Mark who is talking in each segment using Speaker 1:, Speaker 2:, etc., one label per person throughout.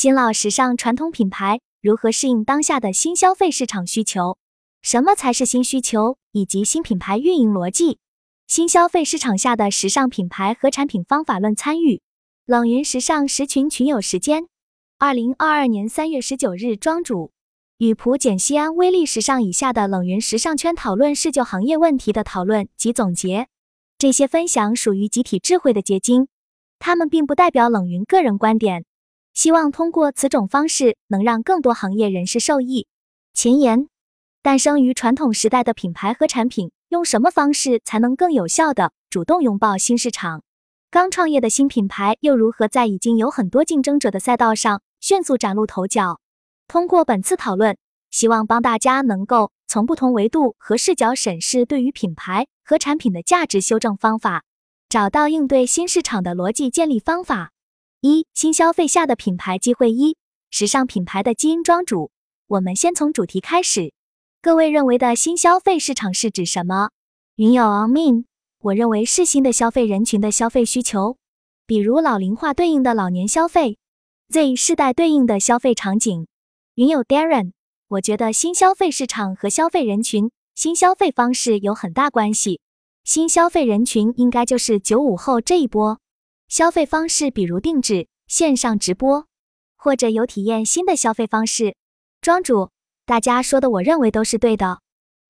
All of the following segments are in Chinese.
Speaker 1: 新老时尚传统品牌如何适应当下的新消费市场需求？什么才是新需求？以及新品牌运营逻辑？新消费市场下的时尚品牌和产品方法论参与。冷云时尚十群群友时间，二零二二年三月十九日，庄主与普简西安微利时尚以下的冷云时尚圈讨论是就行业问题的讨论及总结。这些分享属于集体智慧的结晶，他们并不代表冷云个人观点。希望通过此种方式，能让更多行业人士受益。前言：诞生于传统时代的品牌和产品，用什么方式才能更有效的主动拥抱新市场？刚创业的新品牌又如何在已经有很多竞争者的赛道上迅速崭露头角？通过本次讨论，希望帮大家能够从不同维度和视角审视对于品牌和产品的价值修正方法，找到应对新市场的逻辑建立方法。一、新消费下的品牌机会。一、时尚品牌的基因庄主。我们先从主题开始。各位认为的新消费市场是指什么？云友 on min。我认为是新的消费人群的消费需求，比如老龄化对应的老年消费，Z 世代对应的消费场景。云友 Darren，我觉得新消费市场和消费人群、新消费方式有很大关系。新消费人群应该就是九五后这一波，消费方式比如定制、线上直播，或者有体验新的消费方式。庄主，大家说的我认为都是对的。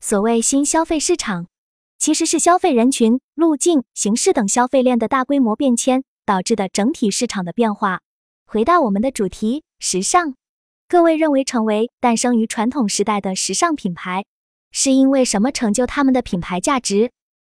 Speaker 1: 所谓新消费市场。其实是消费人群、路径、形式等消费链的大规模变迁导致的整体市场的变化。回到我们的主题，时尚。各位认为成为诞生于传统时代的时尚品牌，是因为什么成就他们的品牌价值？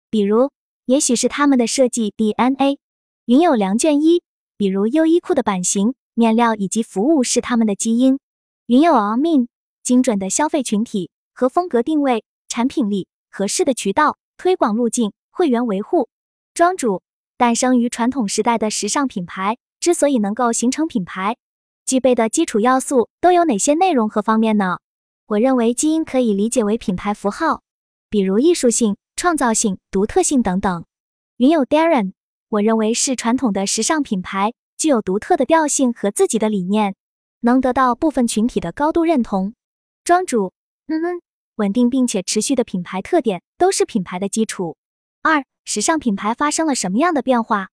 Speaker 1: 比如，也许是他们的设计 DNA。云有良卷一，比如优衣库的版型、面料以及服务是他们的基因。云有 a min，精准的消费群体和风格定位、产品力、合适的渠道。推广路径、会员维护、庄主，诞生于传统时代的时尚品牌之所以能够形成品牌，具备的基础要素都有哪些内容和方面呢？我认为基因可以理解为品牌符号，比如艺术性、创造性、独特性等等。云友 Darren，我认为是传统的时尚品牌具有独特的调性和自己的理念，能得到部分群体的高度认同。庄主，嗯嗯。稳定并且持续的品牌特点都是品牌的基础。二、时尚品牌发生了什么样的变化？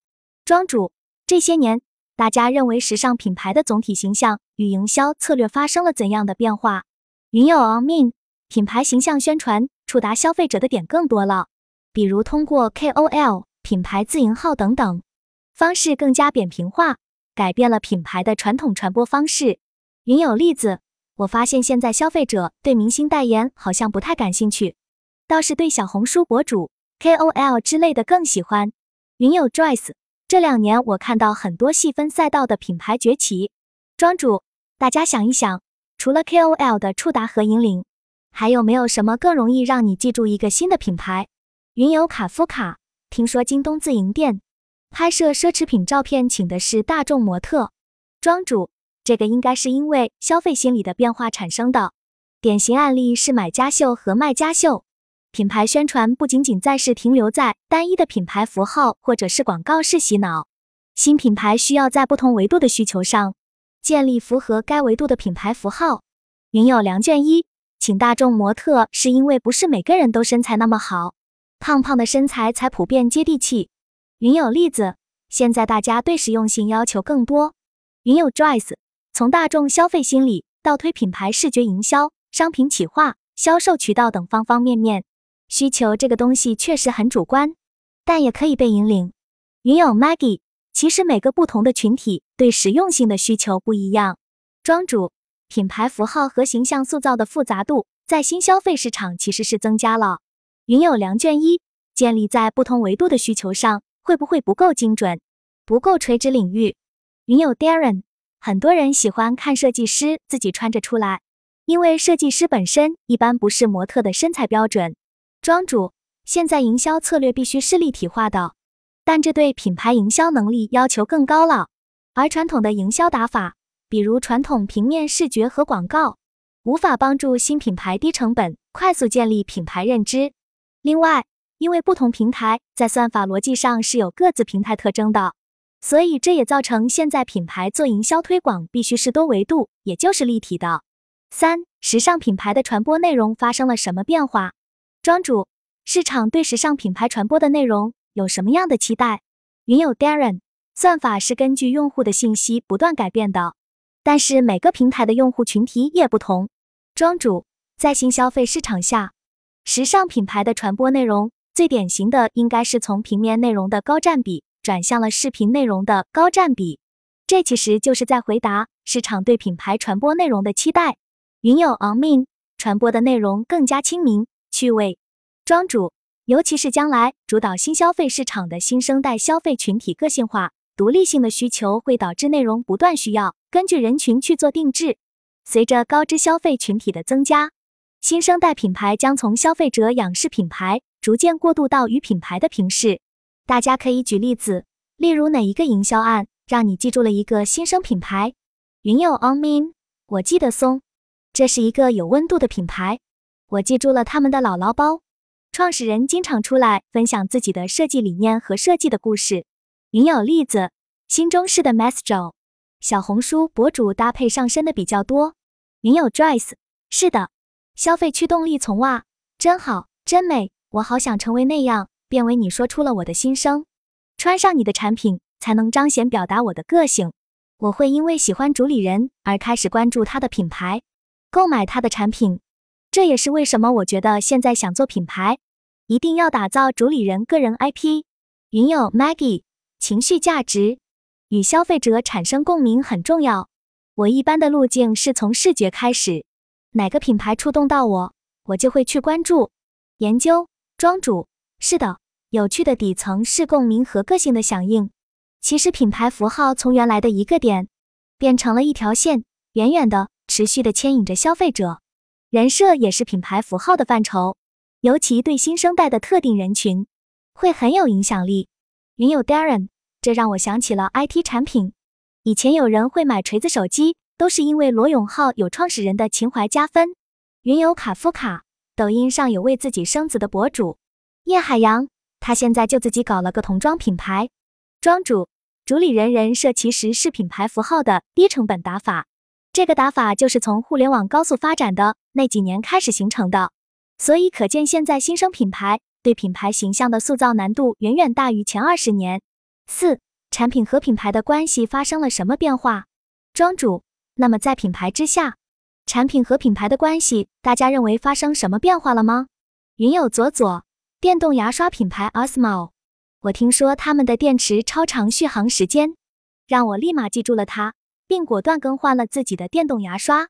Speaker 1: 庄主，这些年大家认为时尚品牌的总体形象与营销策略发生了怎样的变化？云友 on me，品牌形象宣传触达消费者的点更多了，比如通过 KOL、品牌自营号等等方式更加扁平化，改变了品牌的传统传播方式。云有例子。我发现现在消费者对明星代言好像不太感兴趣，倒是对小红书博主、KOL 之类的更喜欢。云友 Joyce，这两年我看到很多细分赛道的品牌崛起。庄主，大家想一想，除了 KOL 的触达和引领，还有没有什么更容易让你记住一个新的品牌？云友卡夫卡，听说京东自营店拍摄奢侈品照片请的是大众模特。庄主。这个应该是因为消费心理的变化产生的。典型案例是买家秀和卖家秀。品牌宣传不仅仅在是停留在单一的品牌符号或者是广告式洗脑，新品牌需要在不同维度的需求上建立符合该维度的品牌符号。云友梁卷一，请大众模特是因为不是每个人都身材那么好，胖胖的身材才普遍接地气。云友例子，现在大家对实用性要求更多。云友 Joyce。从大众消费心理到推品牌视觉营销、商品企划、销售渠道等方方面面，需求这个东西确实很主观，但也可以被引领。云友 Maggie，其实每个不同的群体对实用性的需求不一样。庄主，品牌符号和形象塑造的复杂度在新消费市场其实是增加了。云友梁卷一，建立在不同维度的需求上会不会不够精准，不够垂直领域？云友 Darren。很多人喜欢看设计师自己穿着出来，因为设计师本身一般不是模特的身材标准。庄主，现在营销策略必须是立体化的，但这对品牌营销能力要求更高了。而传统的营销打法，比如传统平面视觉和广告，无法帮助新品牌低成本快速建立品牌认知。另外，因为不同平台在算法逻辑上是有各自平台特征的。所以这也造成现在品牌做营销推广必须是多维度，也就是立体的。三、时尚品牌的传播内容发生了什么变化？庄主，市场对时尚品牌传播的内容有什么样的期待？云友 Darren，算法是根据用户的信息不断改变的，但是每个平台的用户群体也不同。庄主，在新消费市场下，时尚品牌的传播内容最典型的应该是从平面内容的高占比。转向了视频内容的高占比，这其实就是在回答市场对品牌传播内容的期待。云有 On Min 传播的内容更加亲民、趣味。庄主，尤其是将来主导新消费市场的新生代消费群体个性化、独立性的需求，会导致内容不断需要根据人群去做定制。随着高知消费群体的增加，新生代品牌将从消费者仰视品牌，逐渐过渡到与品牌的平视。大家可以举例子，例如哪一个营销案让你记住了一个新生品牌？云友 On Min，我记得松，这是一个有温度的品牌，我记住了他们的姥姥包。创始人经常出来分享自己的设计理念和设计的故事。云友栗子，新中式的 Master，小红书博主搭配上身的比较多。云友 Joyce，是的，消费驱动力从哇，真好，真美，我好想成为那样。变为你说出了我的心声，穿上你的产品才能彰显表达我的个性。我会因为喜欢主理人而开始关注他的品牌，购买他的产品。这也是为什么我觉得现在想做品牌，一定要打造主理人个人 IP。云友 Maggie，情绪价值与消费者产生共鸣很重要。我一般的路径是从视觉开始，哪个品牌触动到我，我就会去关注、研究。庄主，是的。有趣的底层是共鸣和个性的响应。其实品牌符号从原来的一个点变成了一条线，远远的、持续的牵引着消费者。人设也是品牌符号的范畴，尤其对新生代的特定人群会很有影响力。云有 Darren，这让我想起了 IT 产品。以前有人会买锤子手机，都是因为罗永浩有创始人的情怀加分。云游卡夫卡，抖音上有为自己生子的博主叶海洋。他现在就自己搞了个童装品牌，庄主主理人人设其实是品牌符号的低成本打法，这个打法就是从互联网高速发展的那几年开始形成的，所以可见现在新生品牌对品牌形象的塑造难度远远大于前二十年。四产品和品牌的关系发生了什么变化？庄主，那么在品牌之下，产品和品牌的关系，大家认为发生什么变化了吗？云友左左。电动牙刷品牌 Osmo，我听说他们的电池超长续航时间，让我立马记住了它，并果断更换了自己的电动牙刷。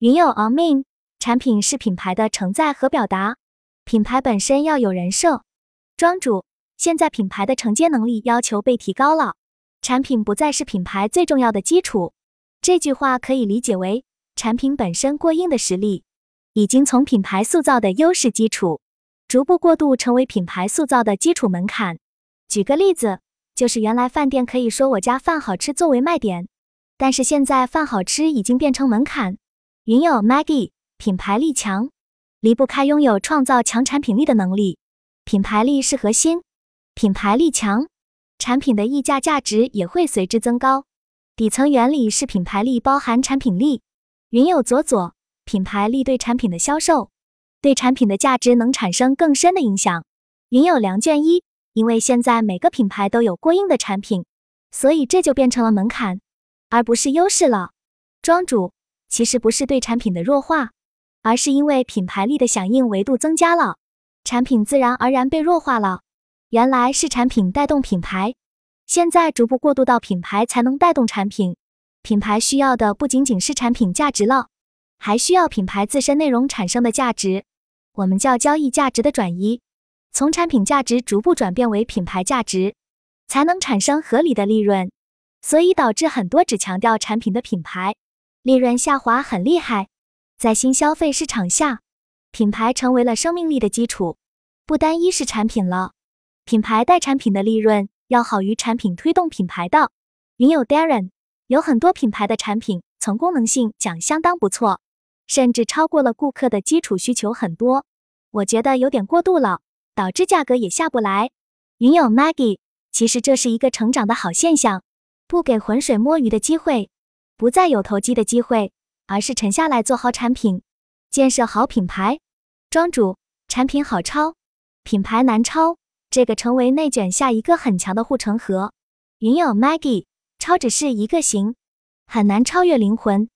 Speaker 1: 云友 o m i n 产品是品牌的承载和表达，品牌本身要有人设。庄主，现在品牌的承接能力要求被提高了，产品不再是品牌最重要的基础。这句话可以理解为，产品本身过硬的实力，已经从品牌塑造的优势基础。逐步过渡成为品牌塑造的基础门槛。举个例子，就是原来饭店可以说我家饭好吃作为卖点，但是现在饭好吃已经变成门槛。云友 Maggie，品牌力强，离不开拥有创造强产品力的能力。品牌力是核心，品牌力强，产品的溢价价值也会随之增高。底层原理是品牌力包含产品力。云有左左，品牌力对产品的销售。对产品的价值能产生更深的影响。云有良卷一，因为现在每个品牌都有过硬的产品，所以这就变成了门槛，而不是优势了。庄主其实不是对产品的弱化，而是因为品牌力的响应维度增加了，产品自然而然被弱化了。原来是产品带动品牌，现在逐步过渡到品牌才能带动产品。品牌需要的不仅仅是产品价值了。还需要品牌自身内容产生的价值，我们叫交易价值的转移，从产品价值逐步转变为品牌价值，才能产生合理的利润。所以导致很多只强调产品的品牌，利润下滑很厉害。在新消费市场下，品牌成为了生命力的基础，不单一是产品了。品牌带产品的利润要好于产品推动品牌的。云友 Darren 有很多品牌的产品从功能性讲相当不错。甚至超过了顾客的基础需求很多，我觉得有点过度了，导致价格也下不来。云友 Maggie，其实这是一个成长的好现象，不给浑水摸鱼的机会，不再有投机的机会，而是沉下来做好产品，建设好品牌。庄主，产品好抄，品牌难抄，这个成为内卷下一个很强的护城河。云友 Maggie，超只是一个型，很难超越灵魂。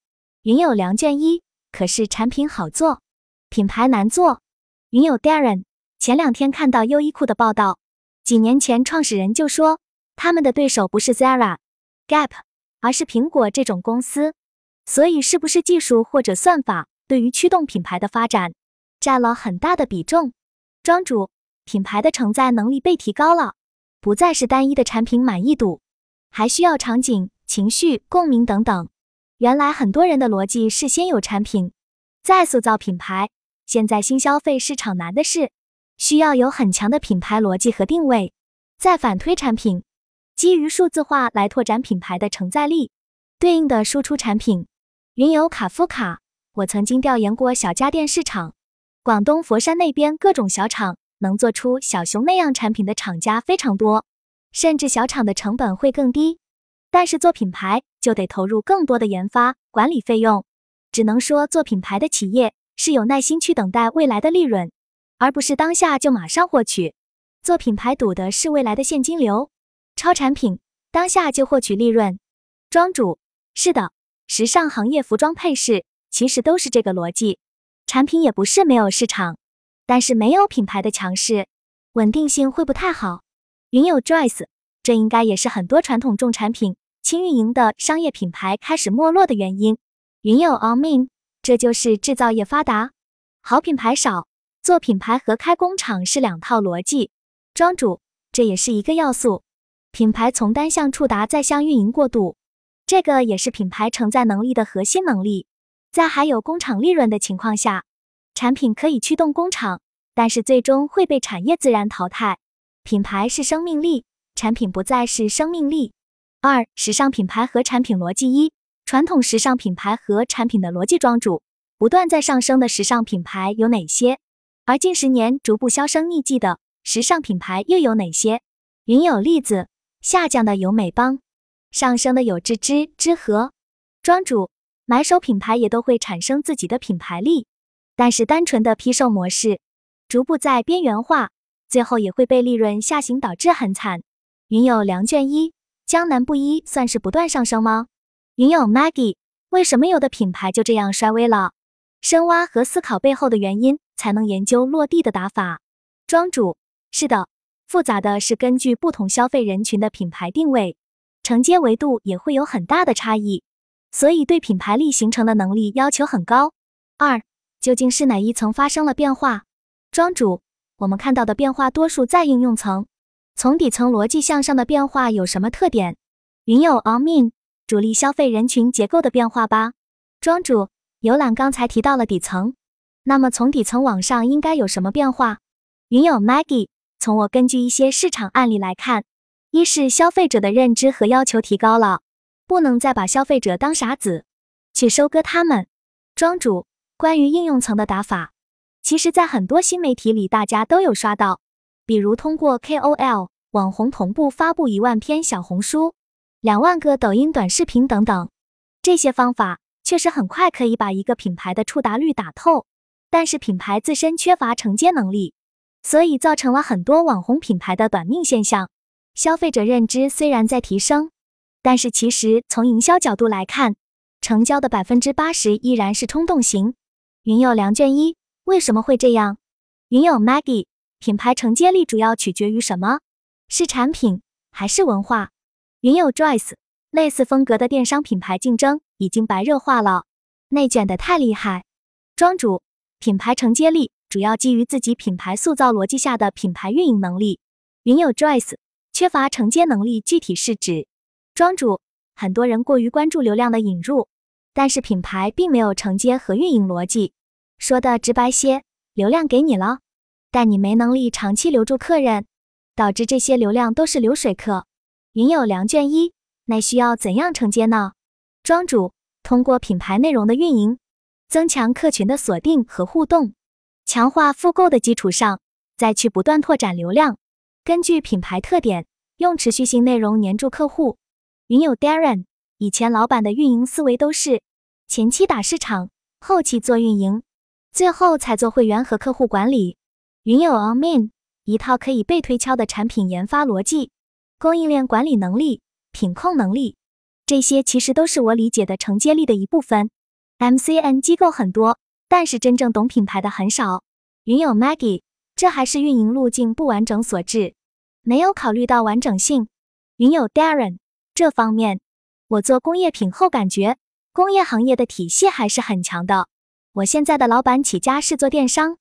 Speaker 1: 云友梁卷一，可是产品好做，品牌难做。云友 Darren，前两天看到优衣库的报道，几年前创始人就说他们的对手不是 Zara、Gap，而是苹果这种公司。所以是不是技术或者算法对于驱动品牌的发展占了很大的比重？庄主，品牌的承载能力被提高了。不再是单一的产品满意度，还需要场景、情绪、共鸣等等。原来很多人的逻辑是先有产品，再塑造品牌。现在新消费市场难的是，需要有很强的品牌逻辑和定位，再反推产品，基于数字化来拓展品牌的承载力，对应的输出产品。云游卡夫卡，我曾经调研过小家电市场，广东佛山那边各种小厂。能做出小熊那样产品的厂家非常多，甚至小厂的成本会更低。但是做品牌就得投入更多的研发管理费用。只能说做品牌的企业是有耐心去等待未来的利润，而不是当下就马上获取。做品牌赌的是未来的现金流，超产品当下就获取利润。庄主是的，时尚行业服装配饰其实都是这个逻辑，产品也不是没有市场。但是没有品牌的强势，稳定性会不太好。云有 Joyce，这应该也是很多传统重产品轻运营的商业品牌开始没落的原因。云有 Amin，这就是制造业发达，好品牌少。做品牌和开工厂是两套逻辑。庄主，这也是一个要素。品牌从单向触达再向运营过渡，这个也是品牌承载能力的核心能力。在还有工厂利润的情况下。产品可以驱动工厂，但是最终会被产业自然淘汰。品牌是生命力，产品不再是生命力。二、时尚品牌和产品逻辑一、传统时尚品牌和产品的逻辑庄主，不断在上升的时尚品牌有哪些？而近十年逐步销声匿迹的时尚品牌又有哪些？云有例子，下降的有美邦，上升的有芝芝、知和。庄主买手品牌也都会产生自己的品牌力。但是单纯的批售模式逐步在边缘化，最后也会被利润下行导致很惨。云友梁卷一，江南布衣算是不断上升吗？云友 Maggie，为什么有的品牌就这样衰微了？深挖和思考背后的原因，才能研究落地的打法。庄主，是的，复杂的是根据不同消费人群的品牌定位，承接维度也会有很大的差异，所以对品牌力形成的能力要求很高。二。究竟是哪一层发生了变化？庄主，我们看到的变化多数在应用层，从底层逻辑向上的变化有什么特点？云友 On Min，主力消费人群结构的变化吧。庄主，游览刚才提到了底层，那么从底层往上应该有什么变化？云友 Maggie，从我根据一些市场案例来看，一是消费者的认知和要求提高了，不能再把消费者当傻子去收割他们。庄主。关于应用层的打法，其实，在很多新媒体里，大家都有刷到，比如通过 KOL 网红同步发布一万篇小红书、两万个抖音短视频等等。这些方法确实很快可以把一个品牌的触达率打透，但是品牌自身缺乏承接能力，所以造成了很多网红品牌的短命现象。消费者认知虽然在提升，但是其实从营销角度来看，成交的百分之八十依然是冲动型。云友梁卷一为什么会这样？云友 Maggie 品牌承接力主要取决于什么？是产品还是文化？云友 Joyce 类似风格的电商品牌竞争已经白热化了，内卷的太厉害。庄主品牌承接力主要基于自己品牌塑造逻辑下的品牌运营能力。云友 Joyce 缺乏承接能力，具体是指庄主很多人过于关注流量的引入。但是品牌并没有承接和运营逻辑，说的直白些，流量给你了，但你没能力长期留住客人，导致这些流量都是流水客。云有良卷一，那需要怎样承接呢？庄主通过品牌内容的运营，增强客群的锁定和互动，强化复购的基础上，再去不断拓展流量，根据品牌特点，用持续性内容黏住客户。云友 Darren，以前老板的运营思维都是前期打市场，后期做运营，最后才做会员和客户管理。云友 Amin，一套可以被推敲的产品研发逻辑、供应链管理能力、品控能力，这些其实都是我理解的承接力的一部分。MCN 机构很多，但是真正懂品牌的很少。云友 Maggie，这还是运营路径不完整所致，没有考虑到完整性。云友 Darren。这方面，我做工业品后感觉工业行业的体系还是很强的。我现在的老板起家是做电商，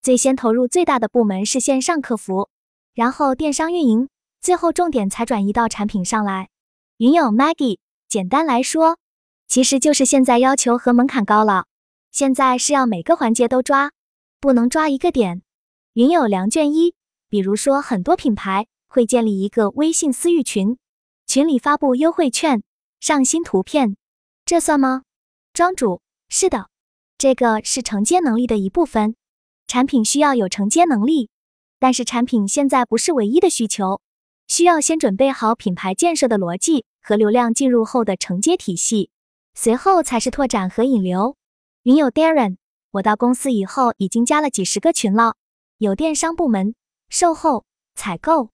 Speaker 1: 最先投入最大的部门是线上客服，然后电商运营，最后重点才转移到产品上来。云友 Maggie，简单来说，其实就是现在要求和门槛高了，现在是要每个环节都抓，不能抓一个点。云友梁卷一，比如说很多品牌会建立一个微信私域群。群里发布优惠券，上新图片，这算吗？庄主，是的，这个是承接能力的一部分。产品需要有承接能力，但是产品现在不是唯一的需求，需要先准备好品牌建设的逻辑和流量进入后的承接体系，随后才是拓展和引流。云友 Darren，我到公司以后已经加了几十个群了，有电商部门、售后、采购、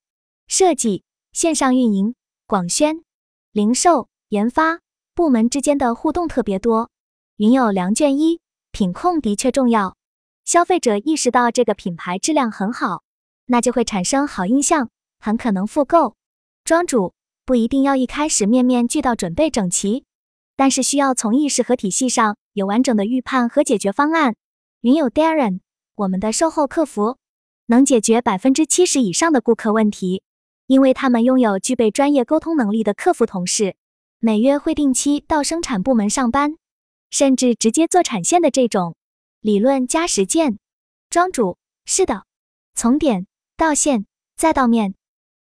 Speaker 1: 设计、线上运营。广宣、零售、研发部门之间的互动特别多。云友梁卷一，品控的确重要。消费者意识到这个品牌质量很好，那就会产生好印象，很可能复购。庄主不一定要一开始面面俱到准备整齐，但是需要从意识和体系上有完整的预判和解决方案。云友 Darren，我们的售后客服能解决百分之七十以上的顾客问题。因为他们拥有具备专业沟通能力的客服同事，每月会定期到生产部门上班，甚至直接做产线的这种理论加实践。庄主，是的，从点到线再到面，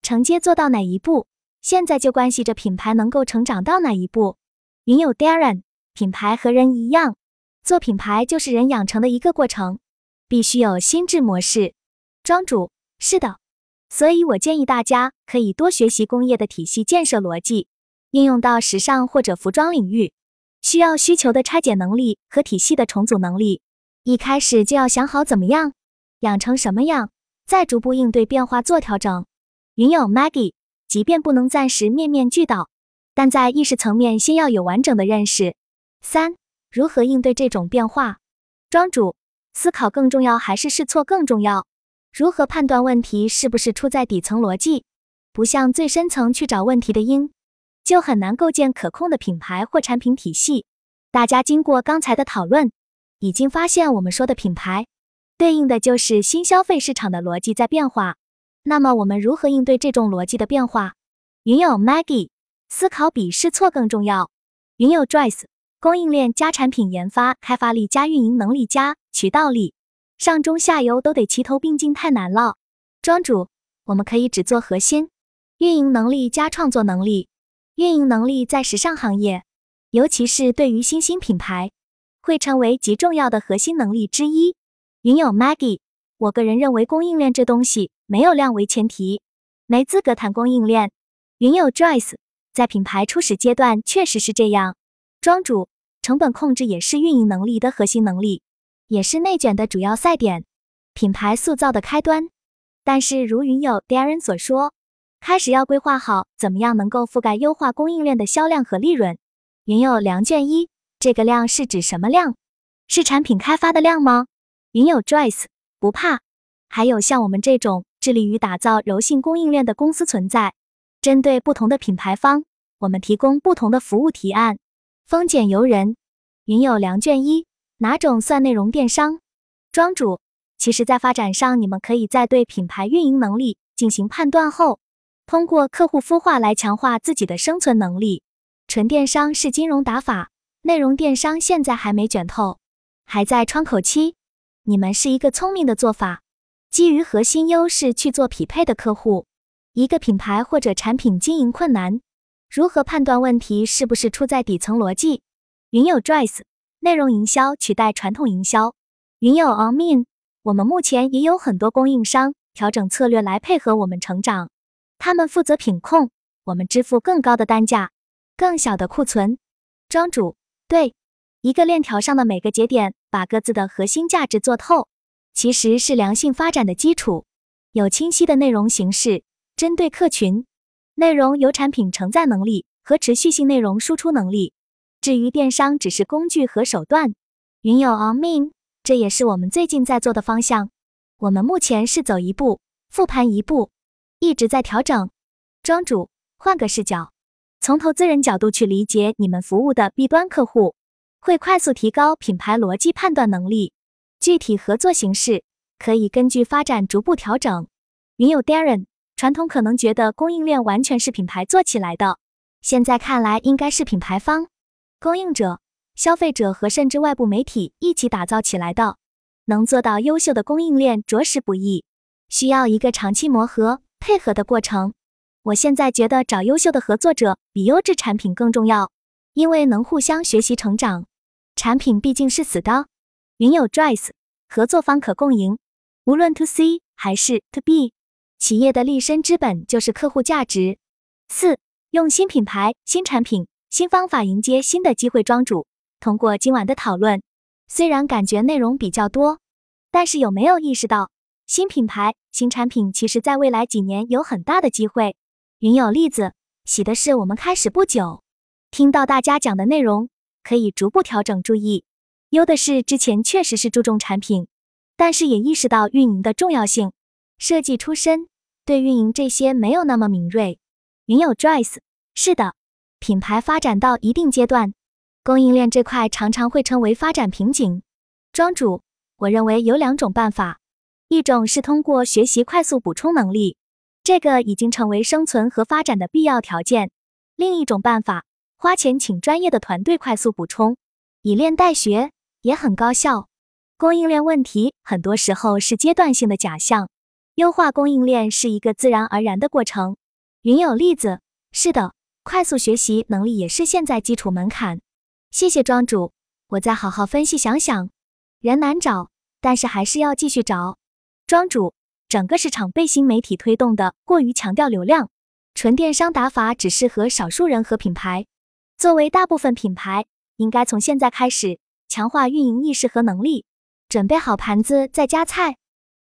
Speaker 1: 承接做到哪一步，现在就关系着品牌能够成长到哪一步。云友 Darren，品牌和人一样，做品牌就是人养成的一个过程，必须有心智模式。庄主，是的。所以我建议大家可以多学习工业的体系建设逻辑，应用到时尚或者服装领域，需要需求的拆解能力和体系的重组能力。一开始就要想好怎么样，养成什么样，再逐步应对变化做调整。云友 Maggie，即便不能暂时面面俱到，但在意识层面先要有完整的认识。三、如何应对这种变化？庄主，思考更重要还是试错更重要？如何判断问题是不是出在底层逻辑，不向最深层去找问题的因，就很难构建可控的品牌或产品体系。大家经过刚才的讨论，已经发现我们说的品牌，对应的就是新消费市场的逻辑在变化。那么我们如何应对这种逻辑的变化？云友 Maggie，思考比试错更重要。云友 Joyce，供应链加产品研发开发力加运营能力加渠道力。上中下游都得齐头并进，太难了。庄主，我们可以只做核心运营能力加创作能力。运营能力在时尚行业，尤其是对于新兴品牌，会成为极重要的核心能力之一。云友 Maggie，我个人认为供应链这东西没有量为前提，没资格谈供应链。云友 Joyce，在品牌初始阶段确实是这样。庄主，成本控制也是运营能力的核心能力。也是内卷的主要赛点，品牌塑造的开端。但是，如云友 Darren 所说，开始要规划好怎么样能够覆盖优化供应链的销量和利润。云友梁卷一，这个量是指什么量？是产品开发的量吗？云友 Joyce 不怕，还有像我们这种致力于打造柔性供应链的公司存在。针对不同的品牌方，我们提供不同的服务提案。丰俭由人。云友梁卷一。哪种算内容电商？庄主，其实，在发展上，你们可以在对品牌运营能力进行判断后，通过客户孵化来强化自己的生存能力。纯电商是金融打法，内容电商现在还没卷透，还在窗口期。你们是一个聪明的做法，基于核心优势去做匹配的客户。一个品牌或者产品经营困难，如何判断问题是不是出在底层逻辑？云友 Joyce。内容营销取代传统营销。云友 Amin，我们目前也有很多供应商调整策略来配合我们成长，他们负责品控，我们支付更高的单价。更小的库存。庄主，对，一个链条上的每个节点把各自的核心价值做透，其实是良性发展的基础。有清晰的内容形式，针对客群，内容有产品承载能力和持续性内容输出能力。至于电商，只是工具和手段。云有 on me，这也是我们最近在做的方向。我们目前是走一步复盘一步，一直在调整。庄主，换个视角，从投资人角度去理解你们服务的 B 端客户，会快速提高品牌逻辑判断能力。具体合作形式可以根据发展逐步调整。云有 Darren，传统可能觉得供应链完全是品牌做起来的，现在看来应该是品牌方、供应者。消费者和甚至外部媒体一起打造起来的，能做到优秀的供应链着实不易，需要一个长期磨合配合的过程。我现在觉得找优秀的合作者比优质产品更重要，因为能互相学习成长。产品毕竟是死的，云有 Drive，合作方可共赢。无论 To C 还是 To B，企业的立身之本就是客户价值。四，用新品牌、新产品、新方法迎接新的机会。庄主。通过今晚的讨论，虽然感觉内容比较多，但是有没有意识到新品牌、新产品其实在未来几年有很大的机会？云有例子，喜的是我们开始不久，听到大家讲的内容，可以逐步调整注意；忧的是之前确实是注重产品，但是也意识到运营的重要性。设计出身，对运营这些没有那么敏锐。云有 Joyce，是的，品牌发展到一定阶段。供应链这块常常会成为发展瓶颈。庄主，我认为有两种办法，一种是通过学习快速补充能力，这个已经成为生存和发展的必要条件；另一种办法，花钱请专业的团队快速补充，以练代学也很高效。供应链问题很多时候是阶段性的假象，优化供应链是一个自然而然的过程。云有例子，是的，快速学习能力也是现在基础门槛。谢谢庄主，我再好好分析想想。人难找，但是还是要继续找。庄主，整个市场被新媒体推动的过于强调流量，纯电商打法只适合少数人和品牌。作为大部分品牌，应该从现在开始强化运营意识和能力，准备好盘子再加菜。